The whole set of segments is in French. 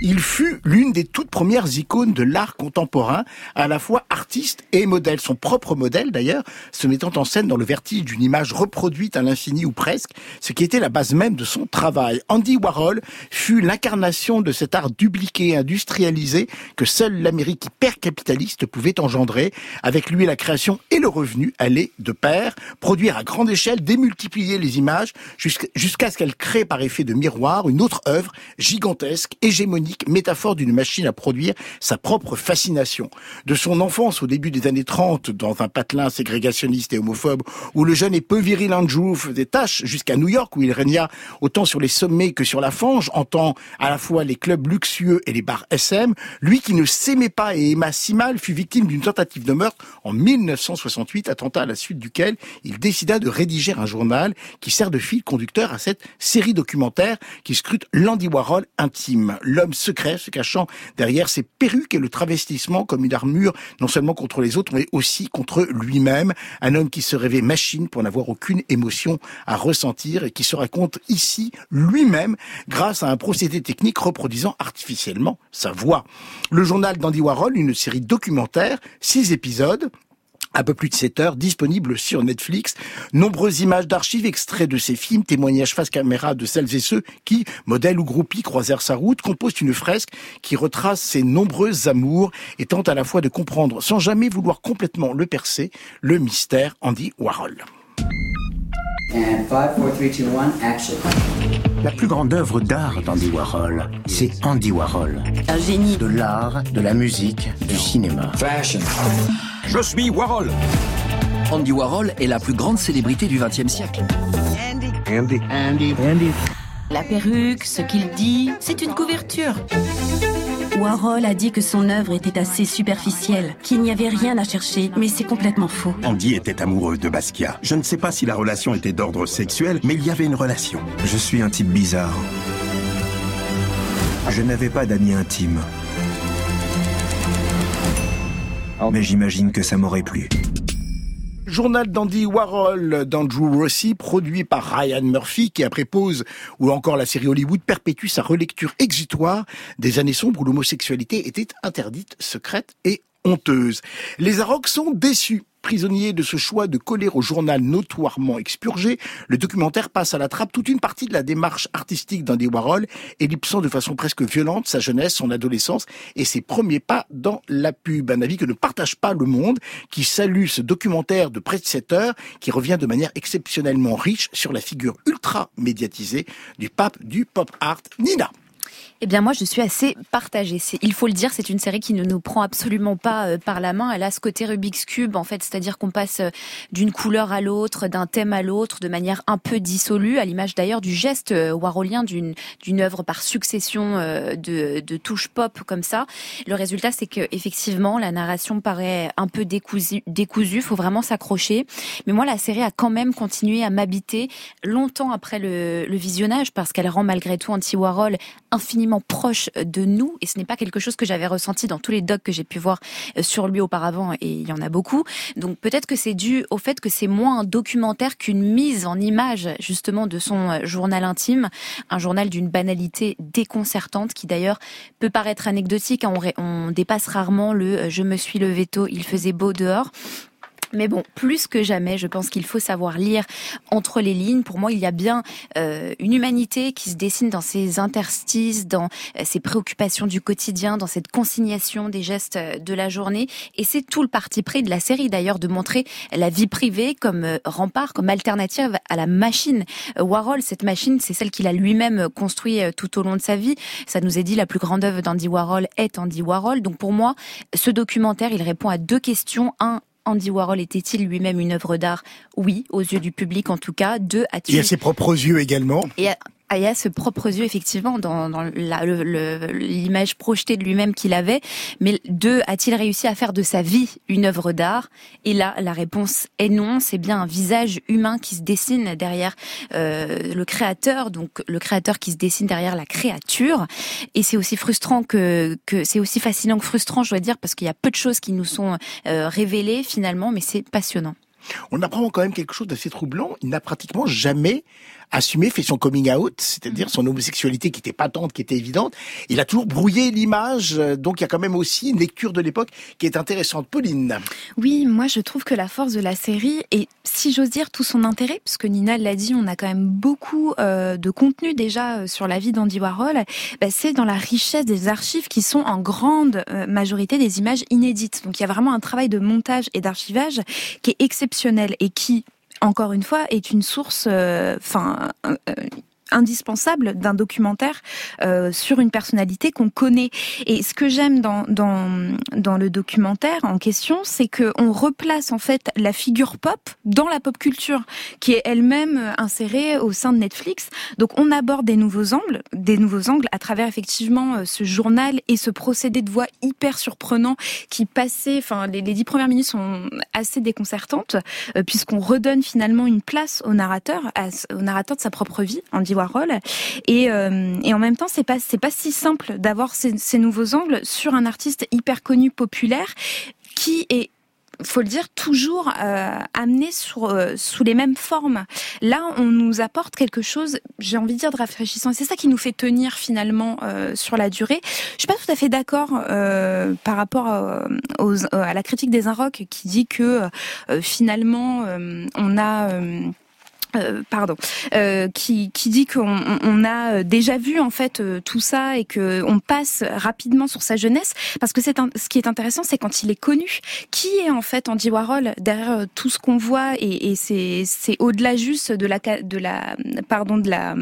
Il fut l'une des toutes premières icônes de l'art contemporain, à la fois artiste et modèle. Son propre modèle, d'ailleurs, se mettant en scène dans le vertige d'une image reproduite à l'infini ou presque, ce qui était la base même de son travail. Andy Warhol fut l'incarnation de cet art dupliqué, industrialisé, que seule l'Amérique hyper-capitaliste pouvait engendrer. Avec lui, la création et le revenu allaient de pair, produire à grande échelle, démultiplier les images, jusqu'à ce qu'elle crée par effet de miroir une autre œuvre gigantesque, hégémonique métaphore d'une machine à produire sa propre fascination. De son enfance au début des années 30, dans un patelin ségrégationniste et homophobe, où le jeune et peu viril Andrew faisait tâche, jusqu'à New York, où il régna autant sur les sommets que sur la fange, en tant à la fois les clubs luxueux et les bars SM, lui qui ne s'aimait pas et aima si mal fut victime d'une tentative de meurtre en 1968, attentat à la suite duquel il décida de rédiger un journal qui sert de fil conducteur à cette série documentaire qui scrute l'Andy Warhol intime, l'homme secret se cachant derrière ses perruques et le travestissement comme une armure non seulement contre les autres mais aussi contre lui-même. Un homme qui se rêvait machine pour n'avoir aucune émotion à ressentir et qui se raconte ici lui-même grâce à un procédé technique reproduisant artificiellement sa voix. Le journal d'Andy Warhol, une série documentaire, six épisodes, un peu plus de 7 heures, disponible sur Netflix. Nombreuses images d'archives, extraits de ses films, témoignages face caméra de celles et ceux qui, modèles ou groupies, croisèrent sa route, composent une fresque qui retrace ses nombreux amours et tente à la fois de comprendre, sans jamais vouloir complètement le percer, le mystère Andy Warhol. La plus grande œuvre d'art d'Andy Warhol, c'est Andy Warhol. Un génie. De l'art, de la musique, du cinéma. Fashion. Je suis Warhol. Andy Warhol est la plus grande célébrité du XXe siècle. Andy. Andy. Andy. Andy. La perruque, ce qu'il dit, c'est une couverture. Warhol a dit que son œuvre était assez superficielle, qu'il n'y avait rien à chercher, mais c'est complètement faux. Andy était amoureux de Basquiat. Je ne sais pas si la relation était d'ordre sexuel, mais il y avait une relation. Je suis un type bizarre. Je n'avais pas d'amis intimes. Mais j'imagine que ça m'aurait plu. Journal d'Andy Warhol d'Andrew Rossi, produit par Ryan Murphy, qui après pause, ou encore la série Hollywood, perpétue sa relecture exitoire des années sombres où l'homosexualité était interdite, secrète et honteuse. Les Arocs sont déçus prisonnier de ce choix de coller au journal notoirement expurgé, le documentaire passe à la trappe toute une partie de la démarche artistique d'Andy Warhol, ellipsant de façon presque violente sa jeunesse, son adolescence et ses premiers pas dans la pub. Un avis que ne partage pas le monde, qui salue ce documentaire de près de 7 heures, qui revient de manière exceptionnellement riche sur la figure ultra médiatisée du pape du pop art, Nina. Eh bien moi je suis assez partagée. Il faut le dire, c'est une série qui ne nous prend absolument pas euh, par la main. Elle a ce côté Rubik's Cube en fait, c'est-à-dire qu'on passe euh, d'une couleur à l'autre, d'un thème à l'autre, de manière un peu dissolue, à l'image d'ailleurs du geste euh, warholien d'une œuvre par succession de, touches pop comme ça. Le résultat c'est que effectivement la narration paraît un peu décousue, décousue faut vraiment s'accrocher. Mais moi la série a quand même continué à m'habiter longtemps après le, le visionnage parce qu'elle rend malgré tout Anti Warhol infiniment proche de nous et ce n'est pas quelque chose que j'avais ressenti dans tous les docs que j'ai pu voir euh, sur lui auparavant et il y en a beaucoup. Donc peut-être que c'est dû au fait que c'est moins un documentaire qu'une mise en image justement de son euh, journal intime, un journal d'une banalité déconcertante qui d'ailleurs peut paraître anecdotique. Hein. On, dépasse rarement le euh, je me suis levé tôt, il faisait beau dehors. Mais bon, plus que jamais, je pense qu'il faut savoir lire entre les lignes. Pour moi, il y a bien euh, une humanité qui se dessine dans ces interstices, dans euh, ces préoccupations du quotidien, dans cette consignation des gestes euh, de la journée. Et c'est tout le parti pris de la série, d'ailleurs, de montrer la vie privée comme rempart, comme alternative à la machine. Warhol, cette machine, c'est celle qu'il a lui-même construit tout au long de sa vie. Ça nous est dit, la plus grande œuvre d'Andy Warhol est Andy Warhol. Donc pour moi, ce documentaire, il répond à deux questions. Un, Andy Warhol était-il lui-même une œuvre d'art? Oui, aux yeux du public en tout cas. Deux, a-t-il... Et à ses propres yeux également. Et y a ce propre yeux effectivement dans, dans l'image projetée de lui-même qu'il avait. Mais deux, a-t-il réussi à faire de sa vie une œuvre d'art? Et là, la réponse est non. C'est bien un visage humain qui se dessine derrière euh, le créateur, donc le créateur qui se dessine derrière la créature. Et c'est aussi frustrant que, que c'est aussi fascinant que frustrant, je dois dire, parce qu'il y a peu de choses qui nous sont euh, révélées finalement, mais c'est passionnant. On apprend quand même quelque chose d'assez troublant. Il n'a pratiquement jamais assumé, fait son coming out, c'est-à-dire son homosexualité qui était patente, qui était évidente. Il a toujours brouillé l'image, euh, donc il y a quand même aussi une lecture de l'époque qui est intéressante. Pauline. Oui, moi je trouve que la force de la série, et si j'ose dire tout son intérêt, puisque Nina l'a dit, on a quand même beaucoup euh, de contenu déjà euh, sur la vie d'Andy Warhol, bah, c'est dans la richesse des archives qui sont en grande majorité des images inédites. Donc il y a vraiment un travail de montage et d'archivage qui est exceptionnel et qui encore une fois, est une source, enfin, indispensable d'un documentaire euh, sur une personnalité qu'on connaît. Et ce que j'aime dans, dans, dans le documentaire en question, c'est que on replace en fait la figure pop dans la pop culture, qui est elle-même insérée au sein de Netflix. Donc on aborde des nouveaux angles, des nouveaux angles à travers effectivement euh, ce journal et ce procédé de voix hyper surprenant qui passait, enfin les, dix premières minutes sont assez déconcertantes euh, puisqu'on redonne finalement une place au narrateur, au narrateur de sa propre vie, en dit Warhol. Et, euh, et en même temps, c'est pas c'est pas si simple d'avoir ces, nouveaux angles sur un artiste hyper connu, populaire, qui est faut le dire, toujours euh, amené sur, euh, sous les mêmes formes. Là, on nous apporte quelque chose, j'ai envie de dire, de rafraîchissant. C'est ça qui nous fait tenir finalement sur la durée. Je suis pas tout à fait d'accord par rapport à la critique des Inrocks qui dit que finalement on a euh, pardon, euh, qui, qui dit qu'on on a déjà vu en fait euh, tout ça et que on passe rapidement sur sa jeunesse. Parce que c'est ce qui est intéressant c'est quand il est connu qui est en fait Andy Warhol derrière euh, tout ce qu'on voit et, et c'est c'est au-delà juste de la de la pardon de la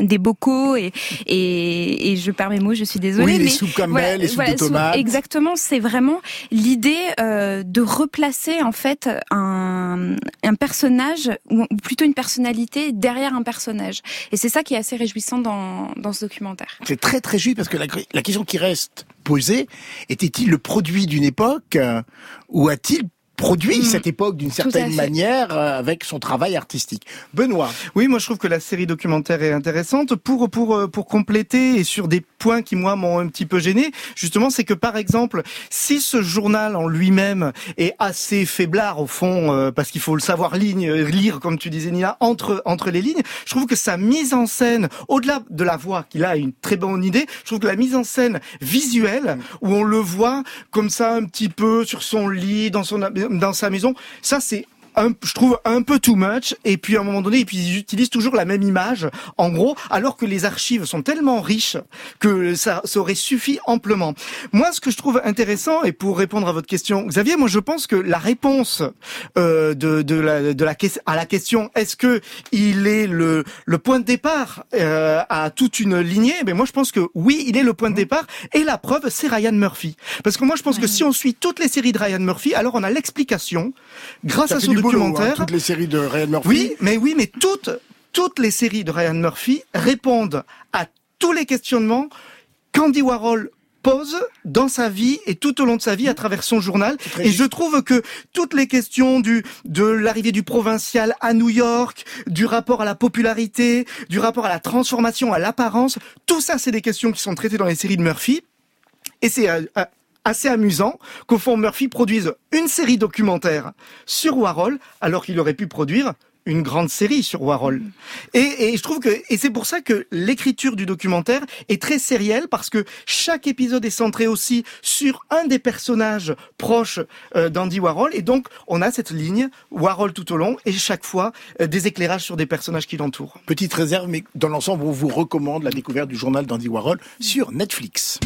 des bocaux et et, et je perds mes mots je suis désolée oui, les mais soupes voilà, les soupes voilà, de tomates exactement c'est vraiment l'idée euh, de replacer en fait un un personnage ou plutôt une personnalité personnalité derrière un personnage. Et c'est ça qui est assez réjouissant dans, ce documentaire. C'est très très juste parce que la, la question qui reste posée, était-il le produit d'une époque euh, ou a-t-il produit mmh. cette époque d'une certaine manière euh, avec son travail artistique. Benoît. Oui, moi je trouve que la série documentaire est intéressante pour pour euh, pour compléter et sur des points qui moi m'ont un petit peu gêné. Justement, c'est que par exemple, si ce journal en lui-même est assez faiblard au fond euh, parce qu'il faut le savoir ligne lire comme tu disais Nina entre entre les lignes, je trouve que sa mise en scène au-delà de la voix qu'il a une très bonne idée, je trouve que la mise en scène visuelle où on le voit comme ça un petit peu sur son lit dans son dans sa maison. Ça, c'est un, je trouve un peu too much. Et puis à un moment donné, et puis ils utilisent toujours la même image, en gros, alors que les archives sont tellement riches que ça, ça aurait suffi amplement. Moi, ce que je trouve intéressant, et pour répondre à votre question, Xavier, moi je pense que la réponse euh, de, de, la, de la à la question est-ce que il est le, le point de départ euh, à toute une lignée Mais moi je pense que oui, il est le point de départ. Et la preuve, c'est Ryan Murphy. Parce que moi je pense que si on suit toutes les séries de Ryan Murphy, alors on a l'explication grâce ça à son documentaire. Hein, toutes les séries de Ryan Murphy. Oui, mais oui, mais toutes toutes les séries de Ryan Murphy répondent à tous les questionnements qu'Andy Warhol pose dans sa vie et tout au long de sa vie à travers son journal. Et je trouve que toutes les questions du de l'arrivée du provincial à New York, du rapport à la popularité, du rapport à la transformation, à l'apparence, tout ça, c'est des questions qui sont traitées dans les séries de Murphy. Et c'est euh, assez amusant qu'au fond Murphy produise une série documentaire sur Warhol alors qu'il aurait pu produire une grande série sur Warhol. Et, et je trouve que et c'est pour ça que l'écriture du documentaire est très sérielle parce que chaque épisode est centré aussi sur un des personnages proches euh, d'Andy Warhol et donc on a cette ligne Warhol tout au long et chaque fois euh, des éclairages sur des personnages qui l'entourent. Petite réserve mais dans l'ensemble on vous recommande la découverte du journal d'Andy Warhol sur Netflix.